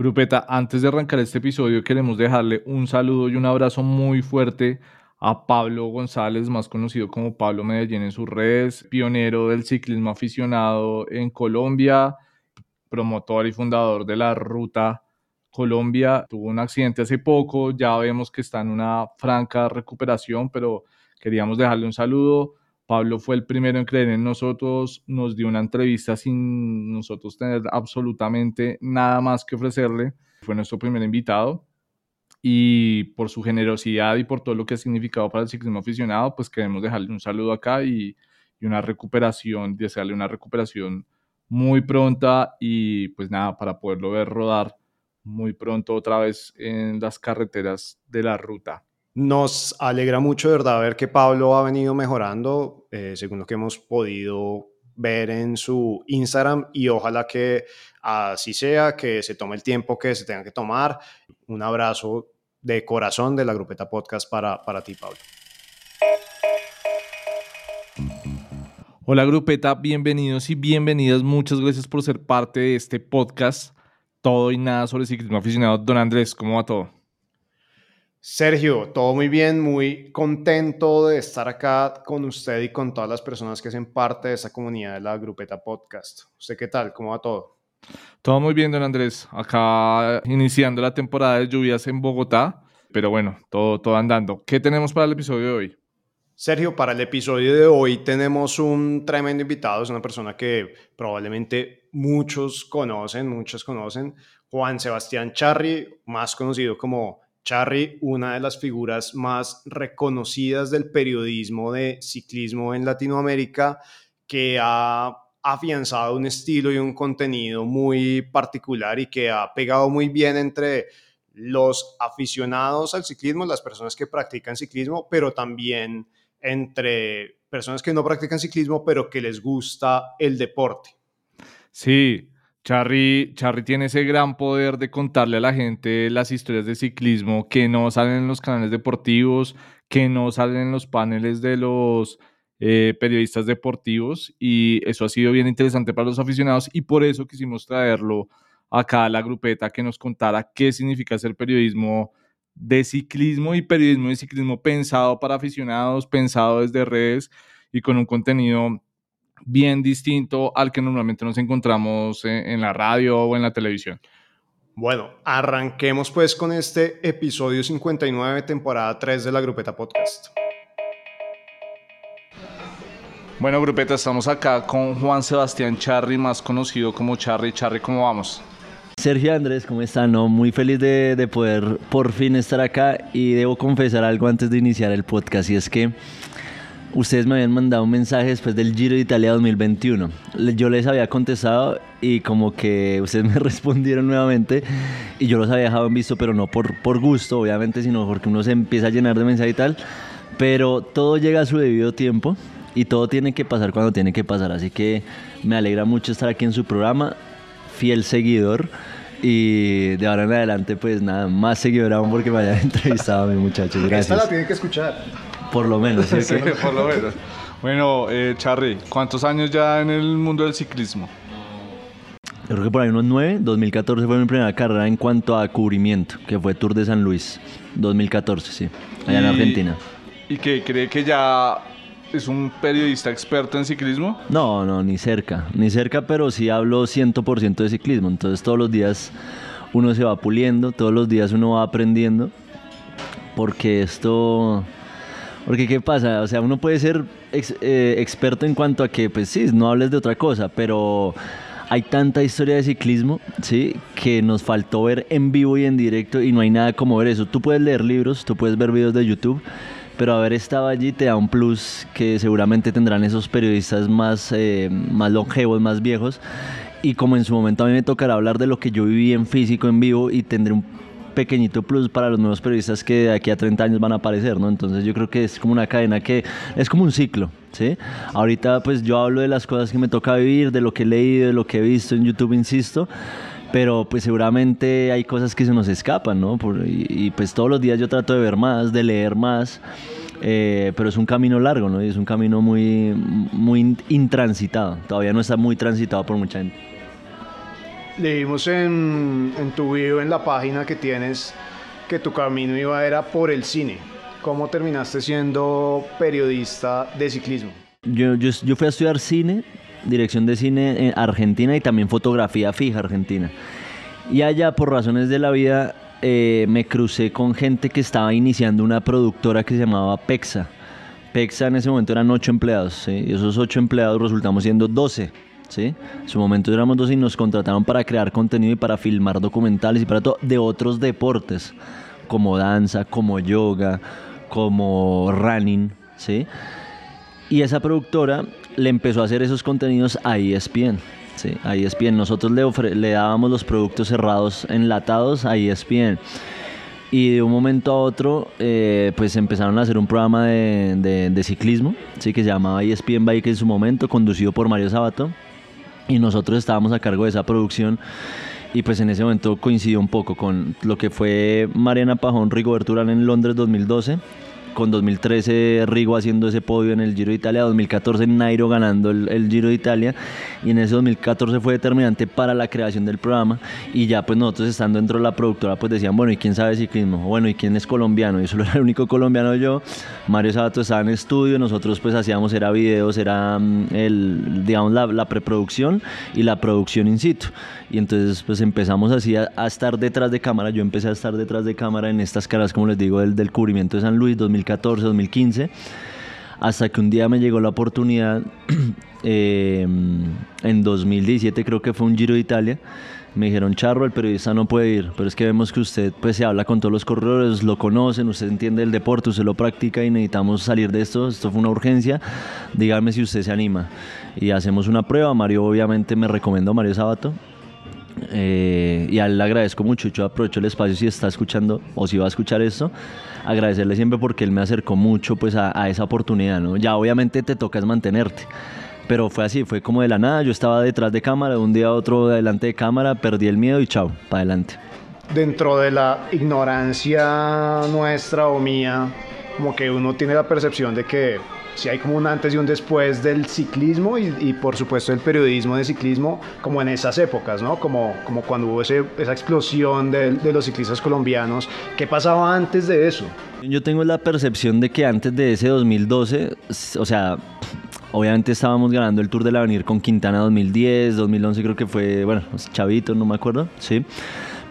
Grupeta, antes de arrancar este episodio queremos dejarle un saludo y un abrazo muy fuerte a Pablo González, más conocido como Pablo Medellín en sus redes, pionero del ciclismo aficionado en Colombia, promotor y fundador de la Ruta Colombia. Tuvo un accidente hace poco, ya vemos que está en una franca recuperación, pero queríamos dejarle un saludo. Pablo fue el primero en creer en nosotros, nos dio una entrevista sin nosotros tener absolutamente nada más que ofrecerle. Fue nuestro primer invitado y por su generosidad y por todo lo que ha significado para el ciclismo aficionado, pues queremos dejarle un saludo acá y, una recuperación, desearle una recuperación muy pronta y pues nada, para poderlo ver rodar muy pronto otra vez en las carreteras de la ruta. Nos alegra mucho, de verdad, ver que Pablo ha venido mejorando, eh, según lo que hemos podido ver en su Instagram y ojalá que así sea, que se tome el tiempo que se tenga que tomar. Un abrazo de corazón de la Grupeta Podcast para, para ti, Pablo. Hola Grupeta, bienvenidos y bienvenidas. Muchas gracias por ser parte de este podcast. Todo y nada sobre ciclismo aficionado. Don Andrés, ¿cómo va todo? Sergio, todo muy bien, muy contento de estar acá con usted y con todas las personas que hacen parte de esa comunidad de la Grupeta Podcast. ¿Usted qué tal? ¿Cómo va todo? Todo muy bien, don Andrés. Acá iniciando la temporada de lluvias en Bogotá, pero bueno, todo, todo andando. ¿Qué tenemos para el episodio de hoy? Sergio, para el episodio de hoy tenemos un tremendo invitado, es una persona que probablemente muchos conocen, muchos conocen, Juan Sebastián Charri, más conocido como Charry, una de las figuras más reconocidas del periodismo de ciclismo en Latinoamérica, que ha afianzado un estilo y un contenido muy particular y que ha pegado muy bien entre los aficionados al ciclismo, las personas que practican ciclismo, pero también entre personas que no practican ciclismo, pero que les gusta el deporte. Sí, Charry, tiene ese gran poder de contarle a la gente las historias de ciclismo que no salen en los canales deportivos, que no salen en los paneles de los eh, periodistas deportivos y eso ha sido bien interesante para los aficionados y por eso quisimos traerlo acá a la grupeta que nos contara qué significa ser periodismo de ciclismo y periodismo de ciclismo pensado para aficionados, pensado desde redes y con un contenido bien distinto al que normalmente nos encontramos en, la radio o en la televisión. Bueno, arranquemos pues con este episodio 59, temporada 3 de la Grupeta Podcast. Bueno, Grupeta, estamos acá con Juan Sebastián Charri, más conocido como Charri. Charri, ¿cómo vamos? Sergio Andrés, ¿cómo están? No, muy feliz de, de, poder por fin estar acá y debo confesar algo antes de iniciar el podcast y es que ustedes me habían mandado un mensaje después del Giro de Italia 2021. Yo les había contestado y como que ustedes me respondieron nuevamente y yo los había dejado en visto, pero no por, por gusto, obviamente, sino porque uno se empieza a llenar de mensajes y tal. Pero todo llega a su debido tiempo y todo tiene que pasar cuando tiene que pasar. Así que me alegra mucho estar aquí en su programa, fiel seguidor. Y de ahora en adelante, pues nada, más seguidor aún porque me hayan entrevistado a mi muchacho. Gracias. Esta la tienen que escuchar. Por lo menos, ¿sí? por lo menos. Bueno, eh, Charry, ¿cuántos años ya en el mundo del ciclismo? Yo creo que por ahí unos nueve. 2014 fue mi primera carrera en cuanto a cubrimiento, que fue Tour de San Luis. 2014, sí. Allá en Argentina. ¿Y qué? ¿Cree que ya es un periodista experto en ciclismo? No, no, ni cerca. Ni cerca, pero sí hablo 100% de ciclismo. Entonces todos los días uno se va puliendo, todos los días uno va aprendiendo. Porque esto porque ¿qué pasa? O sea, uno puede ser eh, experto en cuanto a que, pues sí, no hables de otra cosa, pero hay tanta historia de ciclismo, ¿sí? Que nos faltó ver en vivo y en directo y no hay nada como ver eso. Tú puedes leer libros, tú puedes ver videos de YouTube, pero haber estado allí te da un plus que seguramente tendrán esos periodistas más, eh, más longevos, más viejos. Y como en su momento a mí me tocará hablar de lo que yo viví en físico, en vivo, y tendré un pequeñito plus para los nuevos periodistas que de aquí a 30 años van a aparecer, ¿no? Entonces yo creo que es como una cadena que es como un ciclo, ¿sí? Ahorita pues yo hablo de las cosas que me toca vivir, de lo que he leído, de lo que he visto en YouTube, insisto, pero pues seguramente hay cosas que se nos escapan, ¿no? y, pues todos los días yo trato de ver más, de leer más, eh, pero es un camino largo, ¿no? Y es un camino muy, muy intransitado, todavía no está muy transitado por mucha gente. Leímos en, en tu video, en la página que tienes, que tu camino iba era por el cine. ¿Cómo terminaste siendo periodista de ciclismo? Yo, yo, yo fui a estudiar cine, dirección de cine en Argentina y también fotografía fija argentina. Y allá, por razones de la vida, eh, me crucé con gente que estaba iniciando una productora que se llamaba Pexa. Pexa en ese momento eran ocho empleados, ¿sí? y esos ocho empleados resultamos siendo 12. ¿Sí? En su momento éramos 12 y nos contrataron para crear contenido y para filmar documentales y para todo de otros deportes, como danza, como yoga, como running. ¿sí? Y esa productora le empezó a hacer esos contenidos a ESPN. Sí, a ESPN. Nosotros le, dábamos los productos cerrados, enlatados a ESPN. Y de un momento a otro, eh, pues empezaron a hacer un programa de, de, ciclismo, ¿sí? que se llamaba ESPN Bike en su momento, conducido por Mario Sabato. Y nosotros estábamos a cargo de esa producción. Y pues en ese momento coincidió un poco con lo que fue Mariana Pajón, Rigoberto en Londres 2012 con 2013 Rigo haciendo ese podio en el Giro de Italia, 2014 Nairo ganando el, Giro de Italia y en ese 2014 fue determinante para la creación del programa y ya pues nosotros estando dentro de la productora pues decían bueno y quién sabe ciclismo, bueno y quién es colombiano y solo era el único colombiano yo, Mario Sabato estaba en estudio, nosotros pues hacíamos era videos, era mm, el, digamos la, la preproducción y la producción in situ. Y entonces pues empezamos así a, estar detrás de cámara, yo empecé a estar detrás de cámara en estas caras como les digo del, del cubrimiento de San Luis 2014, 2015 hasta que un día me llegó la oportunidad em, en 2017 creo que fue un Giro de Italia me dijeron Charro el periodista no puede ir pero es que vemos que usted pues se habla con todos los corredores lo conocen usted entiende el deporte usted lo practica y necesitamos salir de esto esto fue una urgencia dígame si usted se anima y hacemos una prueba Mario obviamente me recomendó Mario Sabato eh, y a él le agradezco mucho. Yo aprovecho el espacio si está escuchando o si va a escuchar esto. Agradecerle siempre porque él me acercó mucho pues a, esa oportunidad. ¿no? Ya obviamente te tocas mantenerte. Pero fue así, fue como de la nada. Yo estaba detrás de cámara, de un día a otro delante de cámara, perdí el miedo y chao, para adelante. Dentro de la ignorancia nuestra o mía, como que uno tiene la percepción de que si hay como un antes y un después del ciclismo y, por supuesto el periodismo de ciclismo como en esas épocas, ¿no? Como, como cuando hubo esa explosión de, de, los ciclistas colombianos. ¿Qué pasaba antes de eso? Yo tengo la percepción de que antes de ese 2012, o sea, obviamente estábamos ganando el Tour del Avenir con Quintana 2010, 2011 creo que fue, bueno, Chavito, no me acuerdo, sí.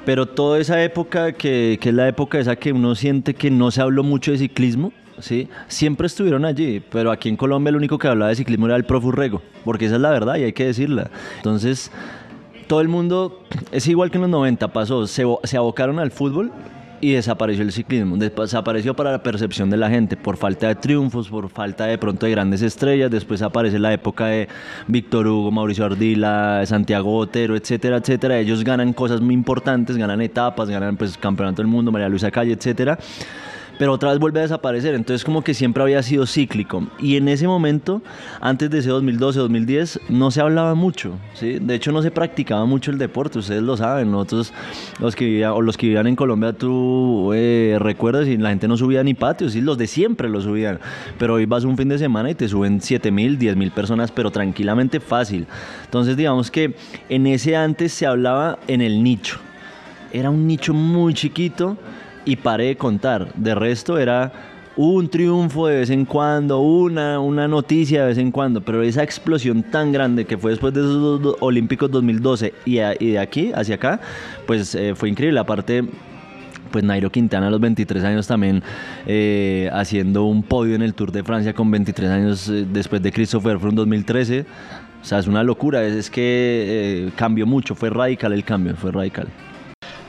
Pero toda esa época, que, que es la época esa que uno siente que no se habló mucho de ciclismo, ¿sí? Siempre estuvieron allí, pero aquí en Colombia el único que hablaba de ciclismo era el Profurrego, porque esa es la verdad y hay que decirla. Entonces, todo el mundo, es igual que en los 90, pasó, se, se abocaron al fútbol y desapareció el ciclismo. Desapareció para la percepción de la gente, por falta de triunfos, por falta de pronto de grandes estrellas. Después aparece la época de Víctor Hugo, Mauricio Ardila, Santiago Otero, etcétera, etcétera. Ellos ganan cosas muy importantes, ganan etapas, ganan pues campeonato del mundo, María Luisa Calle, etcétera pero otra vez vuelve a desaparecer. Entonces como que siempre había sido cíclico. Y en ese momento, antes de ese 2012, 2010, no se hablaba mucho. ¿sí? De hecho no se practicaba mucho el deporte, ustedes lo saben. Nosotros, los que vivían, o los que vivían en Colombia, tú eh, recuerdas y la gente no subía ni patios, ¿sí? los de siempre lo subían. Pero hoy vas un fin de semana y te suben 7 mil, 10 mil personas, pero tranquilamente fácil. Entonces digamos que en ese antes se hablaba en el nicho. Era un nicho muy chiquito y paré de contar. De resto era un triunfo de vez en cuando, una, una noticia de vez en cuando, pero esa explosión tan grande que fue después de esos dos Olímpicos 2012 y, de aquí hacia acá, pues eh, fue increíble. Aparte, pues Nairo Quintana a los 23 años también eh, haciendo un podio en el Tour de Francia con 23 años eh, después de Christopher Froome 2013. O sea, es una locura, es, es que cambió mucho, fue radical el cambio, fue radical.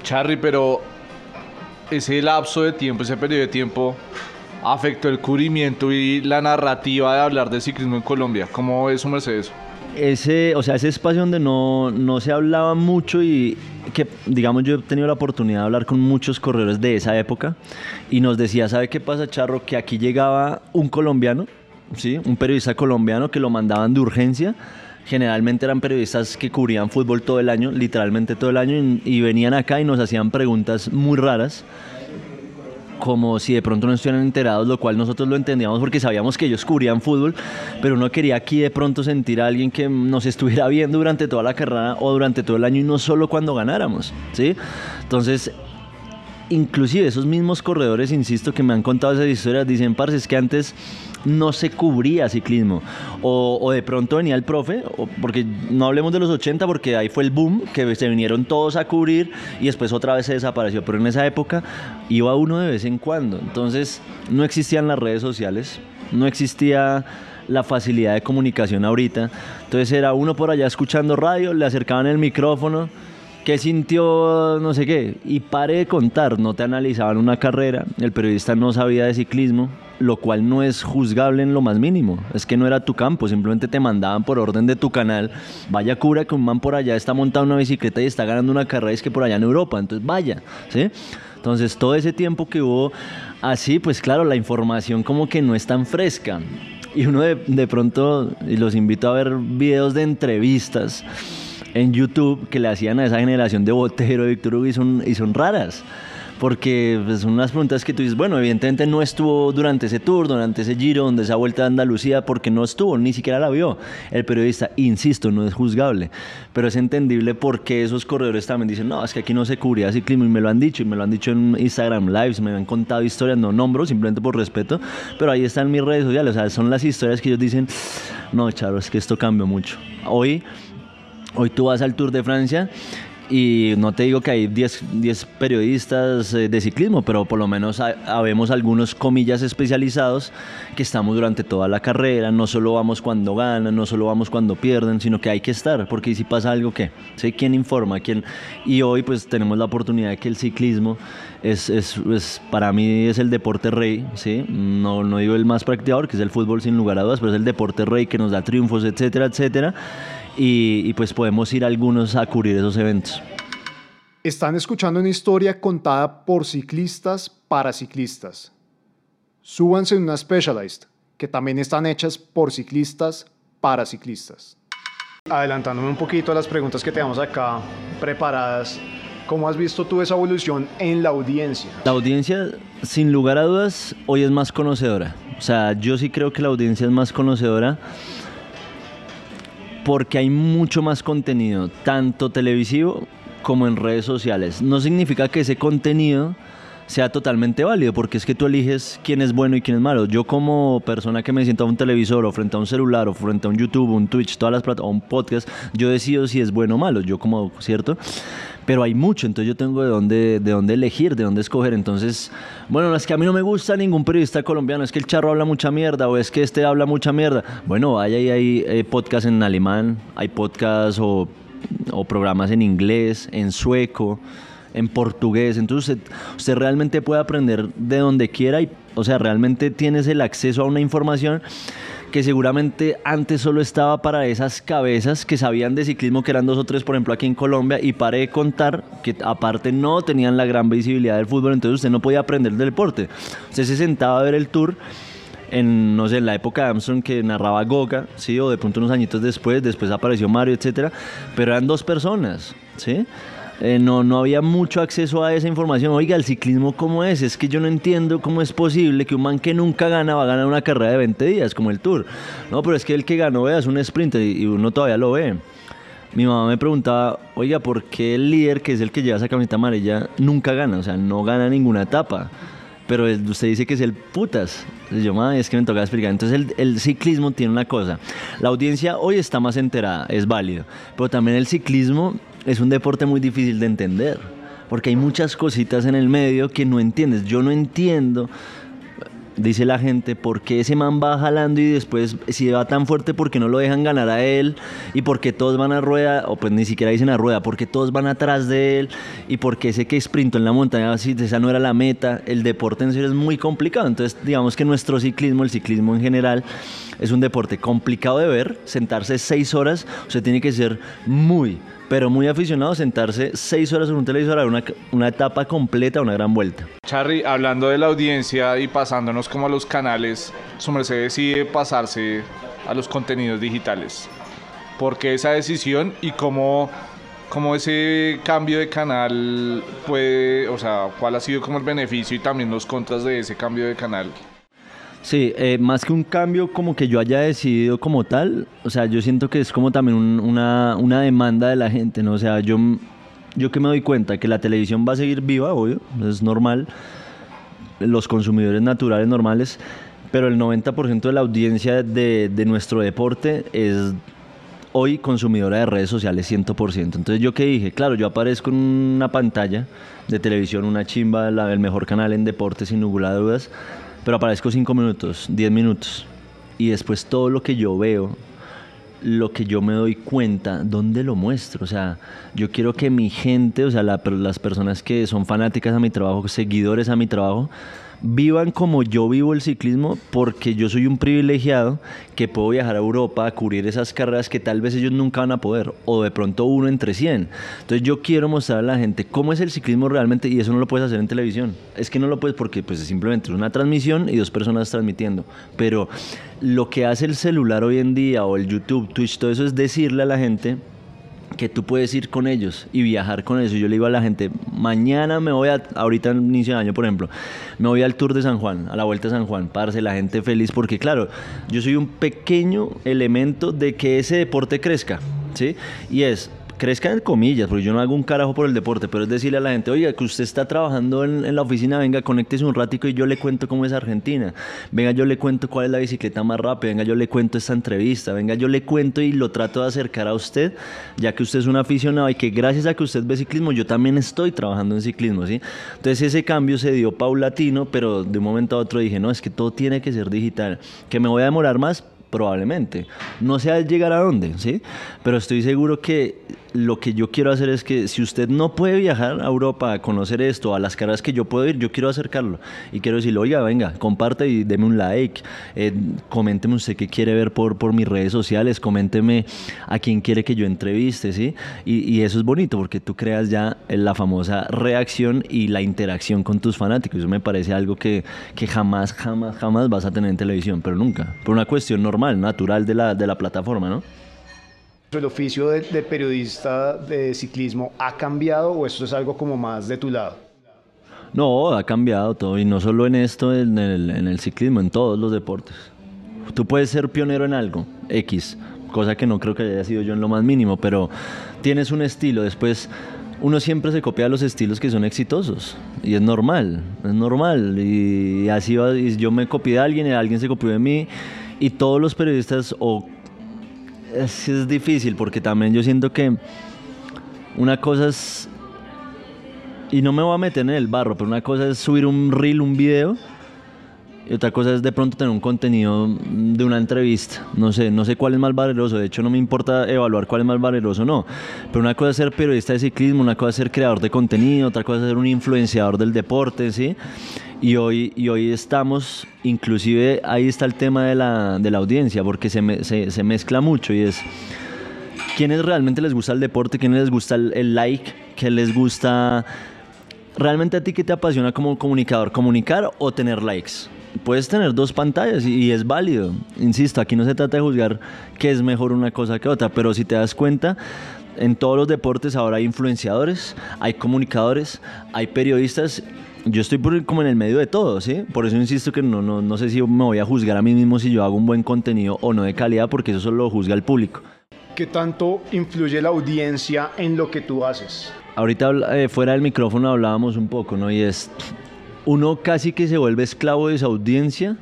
Charry, pero ese lapso de tiempo, ese periodo de tiempo, afectó el cubrimiento y la narrativa de hablar de ciclismo en Colombia? ¿Cómo es su Mercedes? Ese, o sea, ese espacio donde no, no se hablaba mucho y que, digamos, yo he tenido la oportunidad de hablar con muchos corredores de esa época y nos decía, ¿sabe qué pasa, Charro? Que aquí llegaba un colombiano, ¿sí? Un periodista colombiano que lo mandaban de urgencia generalmente eran periodistas que cubrían fútbol todo el año, literalmente todo el año, y, venían acá y nos hacían preguntas muy raras. como si de pronto no estuvieran enterados, lo cual nosotros lo entendíamos porque sabíamos que ellos cubrían fútbol, pero uno quería aquí de pronto sentir a alguien que nos estuviera viendo durante toda la carrera o durante todo el año y no solo cuando ganáramos, ¿sí? Entonces, inclusive esos mismos corredores, insisto, que me han contado esas historias, dicen, parce, es que antes no se cubría ciclismo. O, de pronto venía el profe, porque no hablemos de los 80, porque ahí fue el boom, que se vinieron todos a cubrir y después otra vez se desapareció. Pero en esa época iba uno de vez en cuando. Entonces no existían las redes sociales, no existía la facilidad de comunicación ahorita. Entonces era uno por allá escuchando radio, le acercaban el micrófono ¿Qué sintió? No sé qué. Y pare de contar, no te analizaban una carrera, el periodista no sabía de ciclismo, lo cual no es juzgable en lo más mínimo. Es que no era tu campo, simplemente te mandaban por orden de tu canal. Vaya cura que un man por allá está montando una bicicleta y está ganando una carrera, es que por allá en Europa, entonces vaya, ¿sí? Entonces todo ese tiempo que hubo así, pues claro, la información como que no es tan fresca. Y uno de, de pronto, y los invito a ver videos de entrevistas en YouTube que le hacían a esa generación de Botero, de Víctor Hugo, y son, y son raras. Porque pues, son unas preguntas que tú dices, bueno, evidentemente no estuvo durante ese tour, durante ese giro, donde esa vuelta de Andalucía, porque no estuvo, ni siquiera la vio. El periodista, insisto, no es juzgable, pero es entendible porque esos corredores también dicen, no, es que aquí no se cubría ciclismo, y me lo han dicho, y me lo han dicho en Instagram Lives, me han contado historias, no nombro, simplemente por respeto, pero ahí están mis redes sociales, o sea, son las historias que ellos dicen, no, Charo, es que esto cambió mucho. Hoy Hoy tú vas al Tour de Francia y no te digo que hay 10, periodistas eh, de ciclismo, pero por lo menos habemos algunos comillas especializados que estamos durante toda la carrera, no solo vamos cuando ganan, no solo vamos cuando pierden, sino que hay que estar, porque si pasa algo, ¿qué? Sé quién informa, quién... Y hoy pues tenemos la oportunidad de que el ciclismo es, es, es, para mí es el deporte rey, ¿sí? No, no digo el más practicador, que es el fútbol sin lugar a dudas, pero es el deporte rey que nos da triunfos, etcétera, etcétera y, pues podemos ir algunos a cubrir esos eventos. Están escuchando una historia contada por ciclistas para ciclistas. Súbanse en una Specialized, que también están hechas por ciclistas para ciclistas. Adelantándome un poquito a las preguntas que tenemos acá preparadas, ¿cómo has visto tú esa evolución en la audiencia? La audiencia, sin lugar a dudas, hoy es más conocedora. O sea, yo sí creo que la audiencia es más conocedora porque hay mucho más contenido, tanto televisivo como en redes sociales. No significa que ese contenido sea totalmente válido, porque es que tú eliges quién es bueno y quién es malo. Yo como persona que me siento a un televisor o frente a un celular o frente a un YouTube, un Twitch, todas las plataformas, un podcast, yo decido si es bueno o malo, yo como, ¿cierto? pero hay mucho, entonces yo tengo de dónde, de dónde elegir, de dónde escoger. Entonces, bueno, no es que a mí no me gusta ningún periodista colombiano, es que el charro habla mucha mierda o es que este habla mucha mierda. Bueno, vaya y hay, hay podcast en alemán, hay podcast o, o programas en inglés, en sueco en portugués. Entonces usted, usted, realmente puede aprender de donde quiera y, o sea, realmente tienes el acceso a una información que seguramente antes solo estaba para esas cabezas que sabían de ciclismo, que eran dos o tres, por ejemplo, aquí en Colombia, y paré de contar que aparte no tenían la gran visibilidad del fútbol, entonces usted no podía aprender del deporte. Usted se sentaba a ver el tour en, no sé, en la época de Armstrong que narraba Goga, ¿sí? O de pronto unos añitos después, después apareció Mario, etcétera, pero eran dos personas, ¿sí? Eh, no, no había mucho acceso a esa información. Oiga, el ciclismo cómo es? Es que yo no entiendo cómo es posible que un man que nunca gana va a ganar una carrera de 20 días, como el Tour. No, pero es que el que ganó, vea, es un sprint y uno todavía lo ve. Mi mamá me preguntaba, oiga, ¿por qué el líder, que es el que lleva esa camiseta amarilla, nunca gana? O sea, no gana ninguna etapa. Pero usted dice que es el putas. Yo, mamá, es que me toca explicar. Entonces, el, el ciclismo tiene una cosa. La audiencia hoy está más enterada, es válido. Pero también el ciclismo es un deporte muy difícil de entender, porque hay muchas cositas en el medio que no entiendes. Yo no entiendo, dice la gente, por qué ese man va jalando y después, si va tan fuerte, ¿por qué no lo dejan ganar a él? Y por qué todos van a rueda, o pues ni siquiera dicen a rueda, porque todos van atrás de él, y por qué ese que sprintó en la montaña, si esa no era la meta. El deporte en serio es muy complicado. Entonces, digamos que nuestro ciclismo, el ciclismo en general, es un deporte complicado de ver. Sentarse seis horas, sea, tiene que ser muy pero muy aficionado a sentarse seis horas en un televisor a ver una, una etapa completa, una gran vuelta. Charly, hablando de la audiencia y pasándonos como a los canales, su merced decide pasarse a los contenidos digitales. ¿Por qué esa decisión y cómo cómo ese cambio de canal puede, o sea, cuál ha sido como el beneficio y también los contras de ese cambio de canal. Sí, eh, más que un cambio como que yo haya decidido como tal, o sea, yo siento que es como también un- una, una demanda de la gente, ¿no? O sea, yo, yo que me doy cuenta que la televisión va a seguir viva, obvio, es normal, los consumidores naturales normales, pero el 90% de la audiencia de, de nuestro deporte es hoy consumidora de redes sociales 100%. Entonces yo que dije, claro, yo aparezco en una pantalla de televisión, una chimba, la- el mejor canal en deportes sin ninguna dudas, pero aparezco 5 minutos, 10 minutos. Y después todo lo que yo veo, lo que yo me doy cuenta, ¿dónde lo muestro? O sea, yo quiero que mi gente, o sea, la- las personas que son fanáticas a mi trabajo, seguidores a mi trabajo, vivan como yo vivo el ciclismo porque yo soy un privilegiado que puedo viajar a Europa a cubrir esas carreras que tal vez ellos nunca van a poder o de pronto uno entre 100. Entonces yo quiero mostrar a la gente cómo es el ciclismo realmente y eso no lo puedes hacer en televisión. Es que no lo puedes porque pues simplemente una transmisión y dos personas transmitiendo. Pero lo que hace el celular hoy en día o el YouTube, Twitch, todo eso es decirle a la gente que tú puedes ir con ellos y viajar con ellos. Yo le digo a la gente, mañana me voy a, ahorita en inicio de año, por ejemplo, me voy al Tour de San Juan, a la Vuelta a San Juan, parce, la gente feliz, porque claro, yo soy un pequeño elemento de que ese deporte crezca, ¿sí? Y es, crezca en comillas, porque yo no hago un carajo por el deporte, pero es decirle a la gente, oiga, que usted está trabajando en, en la oficina, venga, conéctese un ratico y yo le cuento cómo es Argentina, venga, yo le cuento cuál es la bicicleta más rápida, venga, yo le cuento esta entrevista, venga, yo le cuento y lo trato de acercar a usted, ya que usted es un aficionado y que gracias a que usted ve ciclismo, yo también estoy trabajando en ciclismo, ¿sí? Entonces ese cambio se dio paulatino, pero de un momento a otro dije, no, es que todo tiene que ser digital, que me voy a demorar más, probablemente. No sé al llegar a dónde, ¿sí? Pero estoy seguro que lo que yo quiero hacer es que si usted no puede viajar a Europa a conocer esto, a las carreras que yo puedo ir, yo quiero acercarlo. Y quiero decirle, oiga, venga, comparte y deme un like, eh, coménteme usted qué quiere ver por, por mis redes sociales, coménteme a quién quiere que yo entreviste, ¿sí? Y, y eso es bonito porque tú creas ya la famosa reacción y la interacción con tus fanáticos. Eso me parece algo que, que jamás, jamás, jamás vas a tener en televisión, pero nunca. Por una cuestión normal, natural de la, de la plataforma, ¿no? ¿El oficio de, de periodista de ciclismo ha cambiado o esto es algo como más de tu lado? No, ha cambiado todo y no solo en esto, en el, en el ciclismo, en todos los deportes. Tú puedes ser pionero en algo, X, cosa que no creo que haya sido yo en lo más mínimo, pero tienes un estilo, después uno siempre se copia los estilos que son exitosos y es normal, es normal y así va, y yo me copié de alguien y alguien se copió de mí y todos los periodistas o es, es difícil porque también yo siento que una cosa es y no me voy a meter en el barro, pero una cosa es subir un reel, un video, y otra cosa es de pronto tener un contenido de una entrevista. No sé, no sé cuál es más valeroso, de hecho no me importa evaluar cuál es más valeroso o no, pero una cosa es ser periodista de ciclismo, una cosa es ser creador de contenido, otra cosa es ser un influenciador del deporte, ¿sí? Y hoy, y hoy estamos, inclusive ahí está el tema de la, de la audiencia, porque se, me- se, se mezcla mucho y es quiénes realmente les gusta el deporte, quiénes les gusta el, el like, qué les gusta... ¿Realmente a ti qué te apasiona como comunicador? ¿Comunicar o tener likes? Puedes tener dos pantallas y, es válido. Insisto, aquí no se trata de juzgar qué es mejor una cosa que otra, pero si te das cuenta, en todos los deportes ahora hay influenciadores, hay comunicadores, hay periodistas. Yo estoy por- como en el medio de todo, ¿sí? Por eso insisto que no, no, no sé si me voy a juzgar a mí mismo si yo hago un buen contenido o no de calidad, porque eso solo lo juzga el público. ¿Qué tanto influye la audiencia en lo que tú haces? Ahorita eh, fuera del micrófono hablábamos un poco, ¿no? Y es, uno casi que se vuelve esclavo de esa audiencia,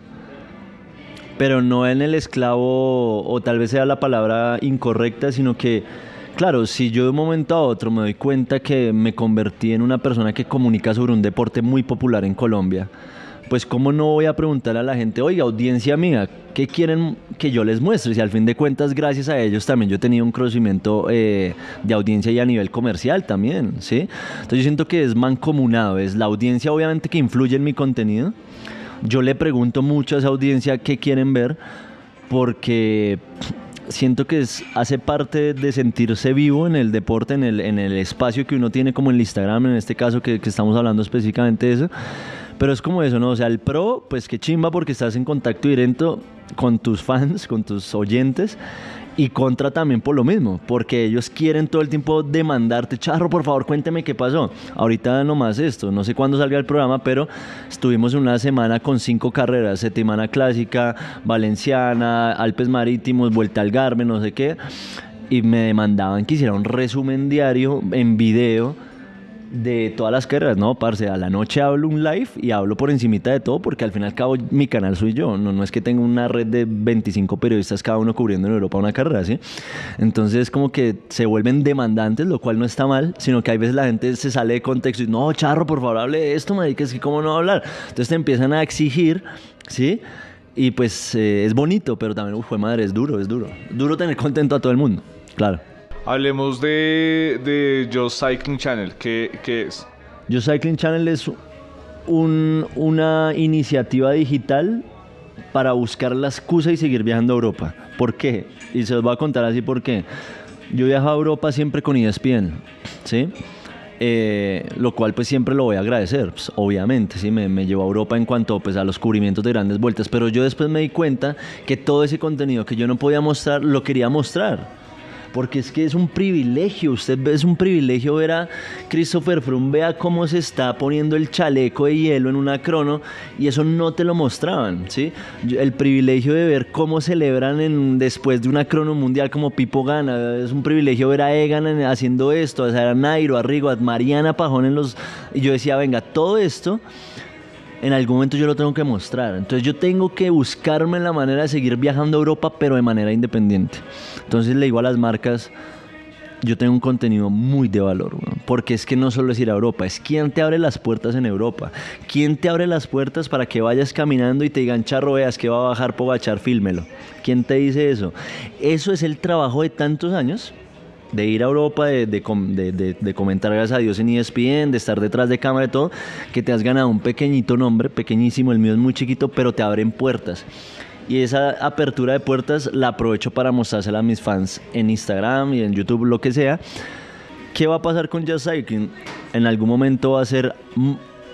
pero no en el esclavo, o tal vez sea la palabra incorrecta, sino que, claro, si yo de un momento a otro me doy cuenta que me convertí en una persona que comunica sobre un deporte muy popular en Colombia, pues cómo no voy a preguntarle a la gente, oiga, audiencia mía, ¿qué quieren que yo les muestre? Si al fin de cuentas, gracias a ellos también yo he tenido un conocimiento eh, de audiencia y a nivel comercial también, ¿sí? Entonces yo siento que es mancomunado, es la audiencia obviamente que influye en mi contenido. Yo le pregunto mucho a esa audiencia qué quieren ver, porque siento que es, hace parte de sentirse vivo en el deporte, en el, en el espacio que uno tiene como el Instagram, en este caso que, que estamos hablando específicamente de eso. Pero es como eso, ¿no? O sea, el pro, pues qué chimba porque estás en contacto directo con tus fans, con tus oyentes. y contra también por lo mismo, porque ellos quieren todo el tiempo demandarte, Charro, por favor, cuénteme qué pasó. Ahorita nomás esto, no sé cuándo salga el programa, pero estuvimos una semana con cinco carreras, Setimana Clásica, Valenciana, Alpes Marítimos, Vuelta al Garmen, no sé qué, y me demandaban que hiciera un resumen diario en video de todas las carreras, no, parce, a la noche hablo un live y hablo por encimita de todo porque al fin y al cabo mi canal soy yo, no, no es que tenga una red de 25 periodistas cada uno cubriendo en Europa una carrera, ¿sí? Entonces como que se vuelven demandantes, lo cual no está mal, sino que hay veces la gente se sale de contexto y no, charro, por favor, hable de esto, marica, es que cómo no hablar. Entonces te empiezan a exigir, ¿sí? Y pues eh, es bonito, pero también, uff, madre, es duro, es duro. Duro tener contento a todo el mundo, claro. Hablemos de, de Cycling Channel. ¿Qué, qué es? Yo Cycling Channel es un- una iniciativa digital para buscar la excusa y seguir viajando a Europa. ¿Por qué? Y se los voy a contar así por qué. Yo viajo a Europa siempre con ESPN, ¿sí? Eh, lo cual pues siempre lo voy a agradecer, pues, obviamente, ¿sí? Me, me llevó a Europa en cuanto pues, a los cubrimientos de grandes vueltas, pero yo después me di cuenta que todo ese contenido que yo no podía mostrar, lo quería mostrar porque es que es un privilegio, usted ve, es un privilegio ver a Christopher Froome, vea cómo se está poniendo el chaleco de hielo en una crono y eso no te lo mostraban, ¿sí? El privilegio de ver cómo celebran en, después de una crono mundial como Pipo gana, es un privilegio ver a Egan en- haciendo esto, a Nairo, a Rigo, a Mariana Pajón en los... Y yo decía, venga, todo esto en algún momento yo lo tengo que mostrar. Entonces yo tengo que buscarme la manera de seguir viajando a Europa, pero de manera independiente. Entonces le digo a las marcas, yo tengo un contenido muy de valor, porque es que no solo es ir a Europa, es quién te abre las puertas en Europa, quién te abre las puertas para que vayas caminando y te digan, charro, veas que va a bajar Pogachar, fílmelo. ¿Quién te dice eso? Eso es el trabajo de tantos años de ir a Europa, de, de de- comentar gracias a Dios en ESPN, de estar detrás de cámara y todo, que te has ganado un pequeñito nombre, pequeñísimo, el mío es muy chiquito, pero te abren puertas. Y esa apertura de puertas la aprovecho para mostrársela a mis fans en Instagram y en YouTube, lo que sea. ¿Qué va a pasar con Just Cycling? En algún momento va a ser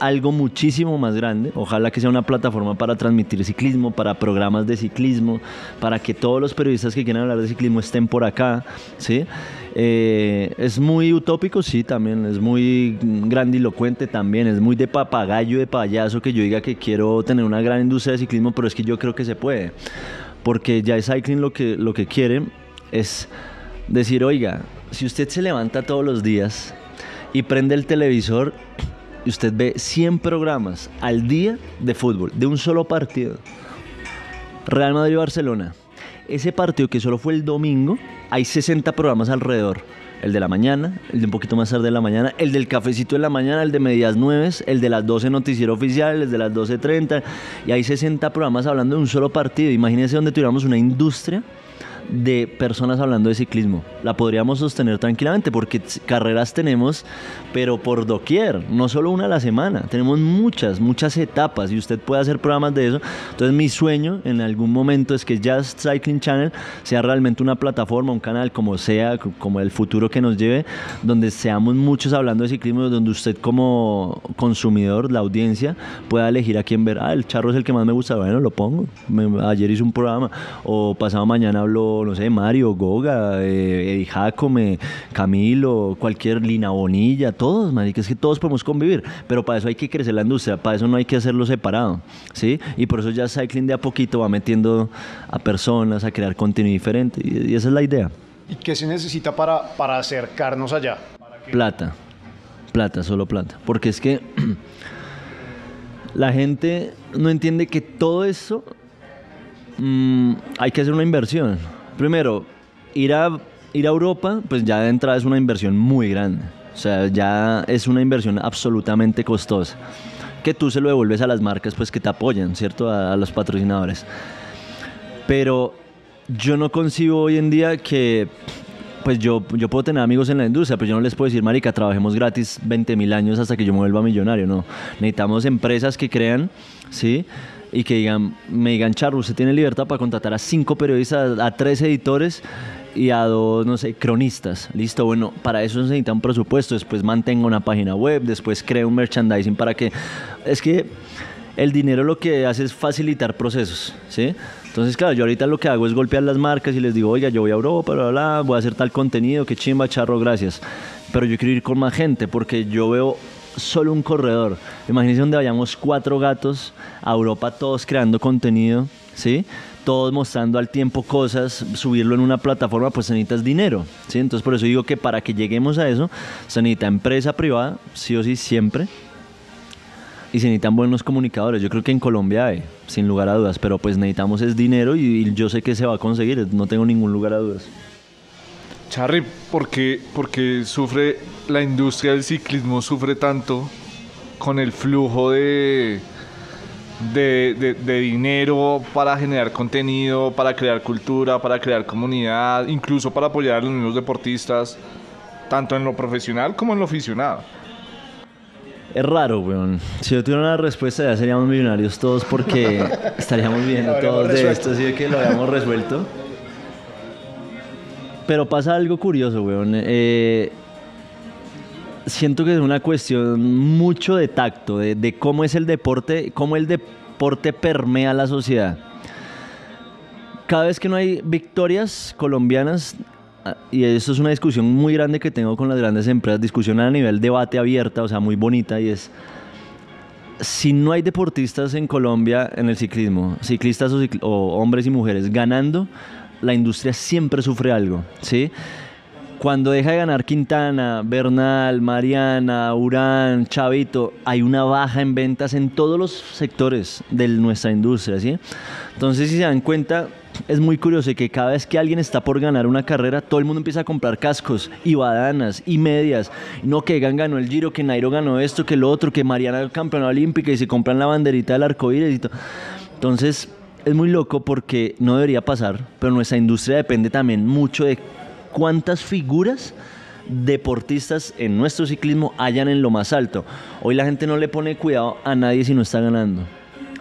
algo muchísimo más grande. Ojalá que sea una plataforma para transmitir ciclismo, para programas de ciclismo, para que todos los periodistas que quieran hablar de ciclismo estén por acá. ¿sí? Eh, es muy utópico, sí, también. Es muy grandilocuente también. Es muy de papagayo, de payaso que yo diga que quiero tener una gran industria de ciclismo, pero es que yo creo que se puede. Porque ya Cycling lo que, lo que quiere es decir, oiga, si usted se levanta todos los días y prende el televisor y usted ve 100 programas al día de fútbol, de un solo partido, Real Madrid-Barcelona, ese partido que solo fue el domingo, hay 60 programas alrededor. El de la mañana, el de un poquito más tarde de la mañana, el del cafecito de la mañana, el de medias nueves, el de las 12 noticiero oficial, el de las 12.30, y hay 60 programas hablando de un solo partido. Imagínense donde tuviéramos una industria de personas hablando de ciclismo. La podríamos sostener tranquilamente porque carreras tenemos, pero por doquier, no solo una a la semana. Tenemos muchas, muchas etapas y usted puede hacer programas de eso. Entonces mi sueño en algún momento es que Just Cycling Channel sea realmente una plataforma, un canal, como sea, como el futuro que nos lleve, donde seamos muchos hablando de ciclismo, donde usted como consumidor, la audiencia, pueda elegir a quién ver. Ah, el charro es el que más me gusta, bueno, lo pongo. Me- ayer hice un programa, o pasado mañana hablo, no sé, Mario, Goga, eh, Eddie Jacome, Camilo, cualquier Lina Bonilla, todos, marica, es que todos podemos convivir, pero para eso hay que crecer la industria, para eso no hay que hacerlo separado, ¿sí? Y por eso ya Cycling de a poquito va metiendo a personas a crear contenido diferente, y, y esa es la idea. ¿Y qué se necesita para, para acercarnos allá? Plata, plata, solo plata. Porque es que la gente no entiende que todo eso mm, hay que hacer una inversión. Primero, ir a, ir a Europa, pues ya de entrada es una inversión muy grande. O sea, ya es una inversión absolutamente costosa. Que tú se lo devuelves a las marcas pues que te apoyan, ¿cierto? A, los patrocinadores. Pero yo no concibo hoy en día que pues yo, yo puedo tener amigos en la industria, pero yo no les puedo decir, marica, trabajemos gratis 20 mil años hasta que yo me vuelva millonario, no. Necesitamos empresas que crean, ¿sí? Y que digan, me digan, Charro, usted tiene libertad para contratar a cinco periodistas, a tres editores y a dos, no sé, cronistas. Listo, bueno, para eso se necesita un presupuesto, después mantenga una página web, después crea un merchandising para que... Es que el dinero lo que hace es facilitar procesos, ¿sí? Entonces, claro, yo ahorita lo que hago es golpear las marcas y les digo, oiga, yo voy a Europa, bla, bla, bla, voy a hacer tal contenido, que chimba, charro, gracias. Pero yo quiero ir con más gente porque yo veo solo un corredor. Imagínense donde vayamos cuatro gatos a Europa, todos creando contenido, ¿sí? Todos mostrando al tiempo cosas, subirlo en una plataforma, pues necesitas dinero, ¿sí? Entonces por eso digo que para que lleguemos a eso, se necesita empresa privada, sí o sí, siempre, y se necesitan buenos comunicadores. Yo creo que en Colombia hay, sin lugar a dudas, pero pues necesitamos es dinero y, yo sé que se va a conseguir, no tengo ningún lugar a dudas. Charry, ¿por qué, porque sufre la industria del ciclismo sufre tanto con el flujo de, de, de, dinero para generar contenido, para crear cultura, para crear comunidad, incluso para apoyar a los mismos deportistas, tanto en lo profesional como en lo aficionado? Es raro, weón. Si yo tuviera una respuesta ya seríamos millonarios todos porque estaríamos viendo todos de esto, así de que lo habíamos resuelto. Pero pasa algo curioso, weón. Eh, siento que es una cuestión mucho de tacto, de, cómo es el deporte, cómo el deporte permea la sociedad. Cada vez que no hay victorias colombianas, Ah, y eso es una discusión muy grande que tengo con las grandes empresas, discusión a nivel debate abierta, o sea, muy bonita, y es, si no hay deportistas en Colombia en el ciclismo, ciclistas o, hombres y mujeres ganando, la industria siempre sufre algo, ¿sí? Cuando deja de ganar Quintana, Bernal, Mariana, Urán, Chavito, hay una baja en ventas en todos los sectores de nuestra industria, ¿sí? Entonces, si se dan cuenta, es muy curioso que cada vez que alguien está por ganar una carrera, todo el mundo empieza a comprar cascos y badanas y medias. No, que ganó el Giro, que Nairo ganó esto, que lo otro, que Mariana campeona olímpica y se compran la banderita del arco iris y todo. Entonces, es muy loco porque no debería pasar, pero nuestra industria depende también mucho de cuántas figuras deportistas en nuestro ciclismo hayan en lo más alto. Hoy la gente no le pone cuidado a nadie si no está ganando.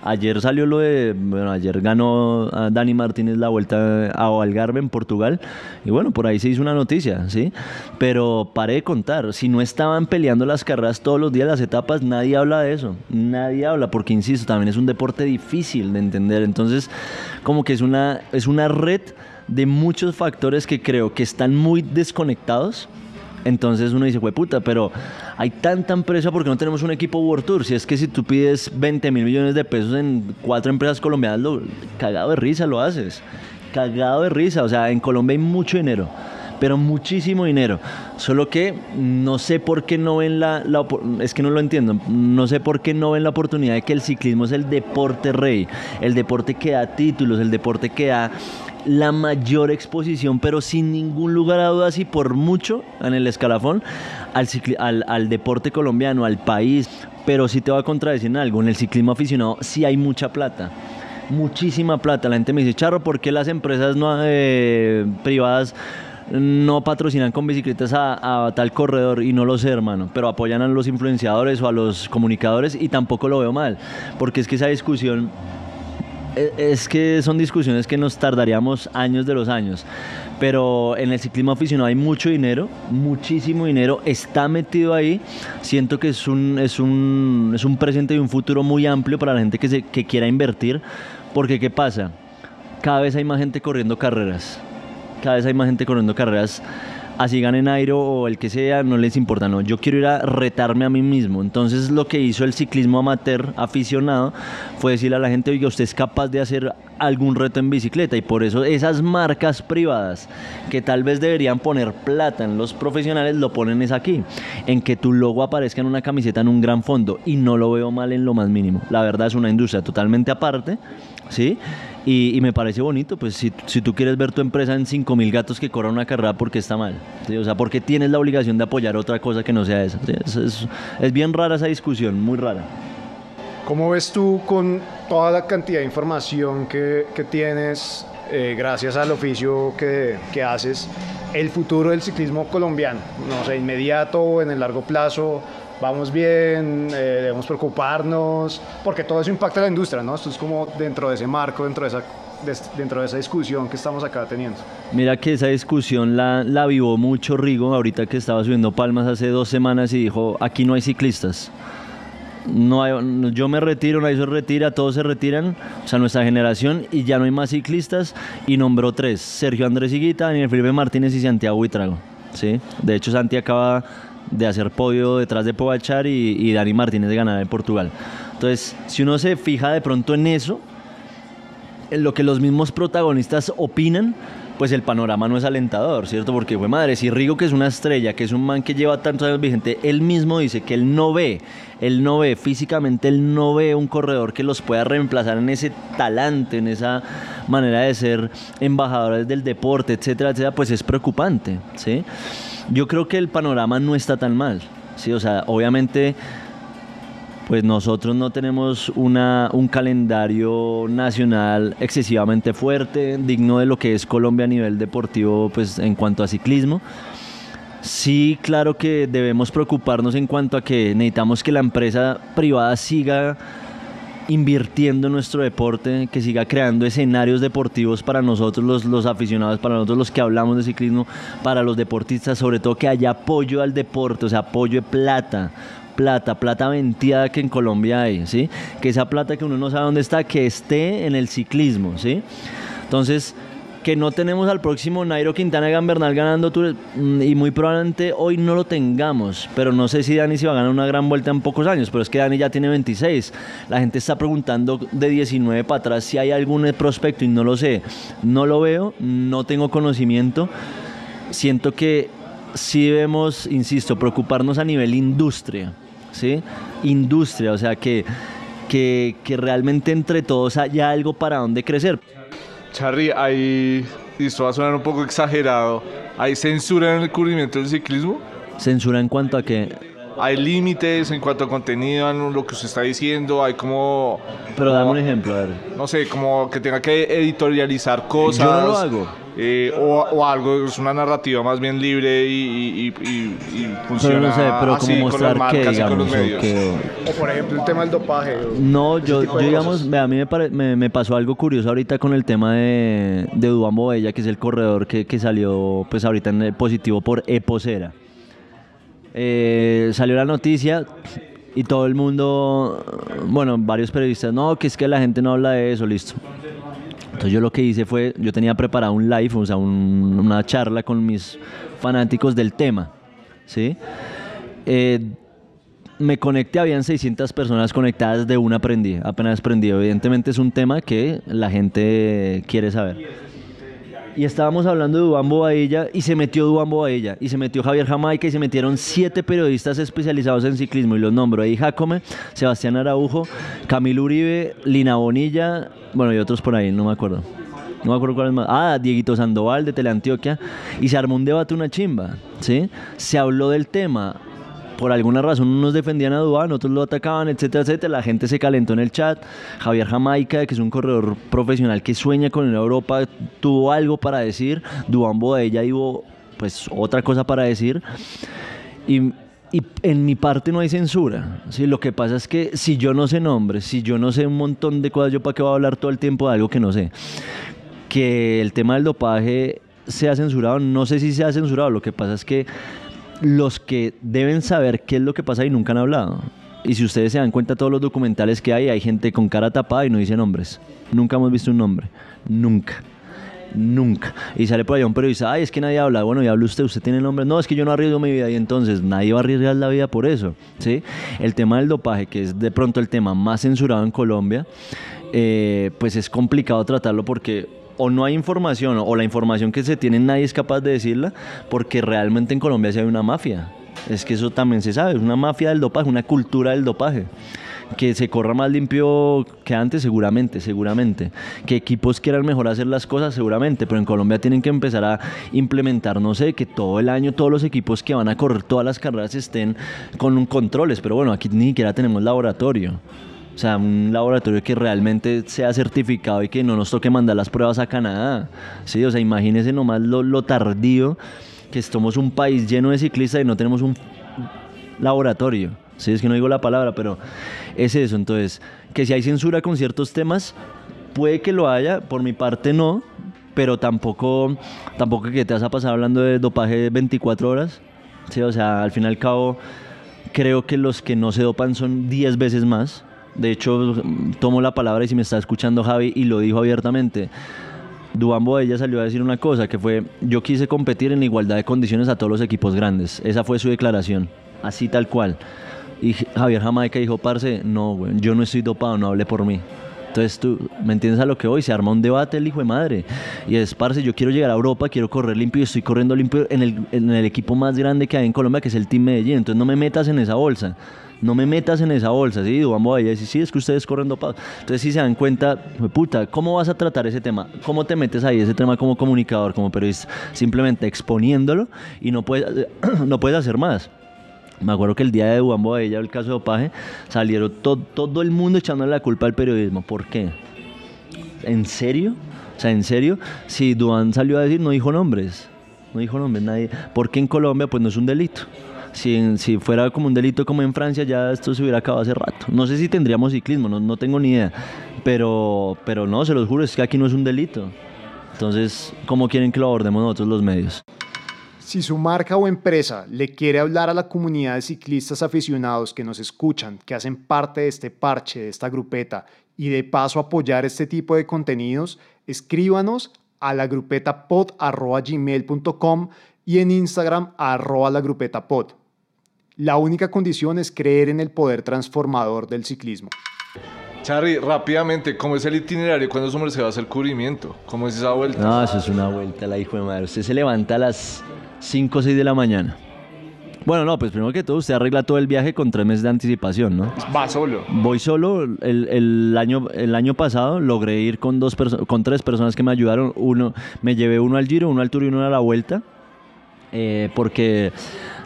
Ayer salió lo de, bueno, ayer ganó Dani Martínez la vuelta a Algarve en Portugal y bueno, por ahí se hizo una noticia, ¿sí? Pero paré de contar, si no estaban peleando las carreras todos los días, las etapas, nadie habla de eso, nadie habla, porque insisto, también es un deporte difícil de entender, entonces como que es una, es una red de muchos factores que creo que están muy desconectados entonces uno dice, puta, pero hay tanta empresa porque no tenemos un equipo World Tour. Si es que si tú pides 20 mil millones de pesos en cuatro empresas colombianas, lo, cagado de risa lo haces. Cagado de risa. O sea, en Colombia hay mucho dinero, pero muchísimo dinero. Solo que no sé por qué no ven la, la, es que no lo entiendo, no sé por qué no ven la oportunidad de que el ciclismo es el deporte rey, el deporte que da títulos, el deporte que da la mayor exposición, pero sin ningún lugar a dudas y por mucho en el escalafón al, al, deporte colombiano, al país. Pero sí te voy a contradecir en algo, en el ciclismo aficionado sí hay mucha plata. Muchísima plata. La gente me dice, Charro, ¿por qué las empresas no, eh, privadas no patrocinan con bicicletas a, a, tal corredor y no lo sé, hermano, pero apoyan a los influenciadores o a los comunicadores y tampoco lo veo mal, porque es que esa discusión es que son discusiones que nos tardaríamos años de los años. Pero en el ciclismo aficionado hay mucho dinero, muchísimo dinero, está metido ahí. Siento que es un, es un, es un presente y un futuro muy amplio para la gente que, se, que quiera invertir. Porque, ¿qué pasa? Cada vez hay más gente corriendo carreras. Cada vez hay más gente corriendo carreras así gane Nairo o el que sea, no les importa, no, yo quiero ir a retarme a mí mismo. Entonces lo que hizo el ciclismo amateur aficionado fue decirle a la gente, oiga, usted es capaz de hacer algún reto en bicicleta y por eso esas marcas privadas que tal vez deberían poner plata en los profesionales lo ponen es aquí, en que tu logo aparezca en una camiseta en un gran fondo y no lo veo mal en lo más mínimo. La verdad es una industria totalmente aparte, ¿sí? Y, me parece bonito, pues si, si, tú quieres ver tu empresa en 5.000 gatos que corran una carrera, porque está mal? O sea, porque tienes la obligación de apoyar otra cosa que no sea esa? Es, es, bien rara esa discusión, muy rara. ¿Cómo ves tú con toda la cantidad de información que, que tienes eh, gracias al oficio que, que, haces, el futuro del ciclismo colombiano? No sé, inmediato en el largo plazo, vamos bien, eh, debemos preocuparnos, porque todo eso impacta a la industria, ¿no? Esto es como dentro de ese marco, dentro de esa, dentro de esa discusión que estamos acá teniendo. Mira que esa discusión la, la vivó mucho Rigo, ahorita que estaba subiendo palmas hace dos semanas y dijo, aquí no hay ciclistas. no hay- yo me retiro, nadie se retira, todos se retiran, o sea, nuestra generación, y ya no hay más ciclistas, y nombró tres, Sergio Andrés Higuita, Daniel Felipe Martínez y Santiago Buitrago, ¿sí? De hecho, Santi acaba de hacer podio detrás de Povachar y, y Dani Martínez de ganar en Portugal. Entonces, si uno se fija de pronto en eso, en lo que los mismos protagonistas opinan, pues el panorama no es alentador, ¿cierto? Porque fue madre, si Rigo, que es una estrella, que es un man que lleva tantos años vigente, él mismo dice que él no ve, él no ve, físicamente él no ve un corredor que los pueda reemplazar en ese talante, en esa manera de ser embajadores del deporte, etcétera, etcétera, pues es preocupante, ¿sí? Yo creo que el panorama no está tan mal, ¿sí? O sea, obviamente pues nosotros no tenemos una, un calendario nacional excesivamente fuerte, digno de lo que es Colombia a nivel deportivo, pues en cuanto a ciclismo. Sí, claro que debemos preocuparnos en cuanto a que necesitamos que la empresa privada siga invirtiendo en nuestro deporte, que siga creando escenarios deportivos para nosotros los, los aficionados, para nosotros los que hablamos de ciclismo, para los deportistas, sobre todo que haya apoyo al deporte, o sea, apoyo de plata, plata, plata venteada que en Colombia hay, ¿sí? Que esa plata que uno no sabe dónde está, que esté en el ciclismo, ¿sí? Entonces, que no tenemos al próximo Nairo Quintana Gambernal ganando Tour mm, y muy probablemente hoy no lo tengamos, pero no sé si Dani se va a ganar una gran vuelta en pocos años, pero es que Dani ya tiene 26. La gente está preguntando de 19 para atrás si hay algún prospecto y no lo sé. No lo veo, no tengo conocimiento. Siento que sí debemos, insisto, preocuparnos a nivel industria, ¿sí? Industria, o sea, que, que, que realmente entre todos haya algo para donde crecer. Charly, hay, esto va a sonar un poco exagerado, ¿hay censura en el cubrimiento del ciclismo? Censura en cuanto a que... ¿Hay límites en cuanto a contenido, en lo que usted está diciendo? ¿Hay como, Pero dame un ejemplo, a ver. no sé, como que tenga que editorializar cosas? Yo no lo hago. eh, o, o algo, es una narrativa más bien libre y, y, y- y- y funciona Pero no sé, pero así como con las mostrar qué, marcas y con los digamos, o medios. o- O por ejemplo el tema del dopaje. No, yo, yo digamos, a mí me, pare- me, me pasó algo curioso ahorita con el tema de, de Duván Bobella, que es el corredor que, que salió pues ahorita en el positivo por Eposera. Eh, salió la noticia y todo el mundo, bueno, varios periodistas, no, que es que la gente no habla de eso, listo. Entonces yo lo que hice fue, yo tenía preparado un live, o sea, un- una charla con mis fanáticos del tema, ¿sí? Eh, me conecté, habían 600 personas conectadas, de una aprendí, apenas aprendí. Evidentemente es un tema que la gente quiere saber. Y estábamos hablando de Dubán Bobadilla y se metió Dubán Bobadilla y se metió Javier Jamaica y se metieron siete periodistas especializados en ciclismo y los nombro Eddie Jacome, Sebastián Araujo, Camilo Uribe, Lina Bonilla, bueno y otros por ahí, no me acuerdo. No me acuerdo cuál es más. Ah, Dieguito Sandoval de Teleantioquia. Y se armó un debate, una chimba, ¿sí? Se habló del tema. Por alguna razón unos defendían a Dubán, otros lo atacaban, etcétera, etcétera. La gente se calentó en el chat. Javier Jamaica, que es un corredor profesional que sueña con Europa, tuvo algo para decir. Dubán Boadella tuvo pues otra cosa para decir. Y, en mi parte no hay censura. ¿sí? Lo que pasa es que si yo no sé nombres, si yo no sé un montón de cosas, ¿yo para qué voy a hablar todo el tiempo de algo que no sé? Que el tema del dopaje sea censurado, no sé si sea censurado. Lo que pasa es que los que deben saber qué es lo que pasa y nunca han hablado. Y si ustedes se dan cuenta todos los documentales que hay, hay gente con cara tapada y no dice nombres. Nunca hemos visto un nombre. Nunca. Nunca. Y sale por allá un periodista, ay, es que nadie habla. Bueno, y habla usted, usted tiene nombre. No, es que yo no arriesgo mi vida. Y entonces nadie va a arriesgar la vida por eso. ¿sí? El tema del dopaje, que es de pronto el tema más censurado en Colombia, eh, pues es complicado tratarlo porque o no hay información o la información que se tiene nadie es capaz de decirla porque realmente en Colombia sí hay una mafia. Es que eso también se sabe, es una mafia del dopaje, una cultura del dopaje. Que se corra más limpio que antes, seguramente, seguramente. Que equipos quieran mejor hacer las cosas, seguramente. Pero en Colombia tienen que empezar a implementar, no sé, que todo el año todos los equipos que van a correr todas las carreras estén con controles. Pero bueno, aquí ni siquiera tenemos laboratorio. Sea, un laboratorio que realmente sea certificado y que no nos toque mandar las pruebas a Canadá. Sí, o sea, imagínense nomás lo, lo tardío que somos un país lleno de ciclistas y no tenemos un laboratorio. Sí, es que no digo la palabra, pero es eso. Entonces, que si hay censura con ciertos temas, puede que lo haya, por mi parte no, pero tampoco, tampoco que te vas a pasar hablando de dopaje 24 horas. Sí, o sea, al fin y al cabo, creo que los que no se dopan son 10 veces más. De hecho, tomo la palabra y si me está escuchando Javi y lo dijo abiertamente. Duambo ella salió a decir una cosa que fue yo quise competir en igualdad de condiciones a todos los equipos grandes. Esa fue su declaración, así tal cual. Y Javier Jamaica dijo, parce, no, yo no estoy dopado, no hable por mí. Entonces tú, ¿me entiendes a lo que voy? Se arma un debate el hijo de madre. Y es, parce, yo quiero llegar a Europa, quiero correr limpio y estoy corriendo limpio en el, en el equipo más grande que hay en Colombia, que es el Team Medellín. Entonces no me metas en esa bolsa no me metas en esa bolsa, ¿sí? Vamos a decir, sí, es que ustedes corren dopados. Entonces, si se dan cuenta, puta, ¿cómo vas a tratar ese tema? ¿Cómo te metes ahí ese tema como comunicador, como periodista? Simplemente exponiéndolo y no puedes, no puedes hacer más. Me acuerdo que el día de Duan ella el caso de dopaje, salieron todo el mundo echándole la culpa al periodismo. ¿Por qué? ¿En serio? O sea, ¿en serio? Si Duan salió a decir, no dijo nombres. No dijo nombres, nadie. Porque en Colombia, pues no es un delito. Si, fuera como un delito como en Francia, ya esto se hubiera acabado hace rato. No sé si tendríamos ciclismo, no, tengo ni idea. Pero, pero no, se los juro, es que aquí no es un delito. Entonces, ¿cómo quieren que lo abordemos nosotros los medios? Si su marca o empresa le quiere hablar a la comunidad de ciclistas aficionados que nos escuchan, que hacen parte de este parche, de esta grupeta, y de paso apoyar este tipo de contenidos, escríbanos a la grupeta y en Instagram arroba la grupeta. La única condición es creer en el poder transformador del ciclismo. Charly, rápidamente, ¿cómo es el itinerario cuando su merced va a hacer cubrimiento? ¿Cómo es esa vuelta? No, eso es una vuelta, la hijo de madre. Usted se levanta a las 5 o 6 de la mañana. Bueno, no, pues primero que todo usted arregla todo el viaje con tres meses de anticipación, ¿no? Va solo. Voy solo. El, año, el año pasado logré ir con, dos con tres personas que me ayudaron. Uno, me llevé uno al Giro, uno al Tour y uno a la Vuelta. Eh, porque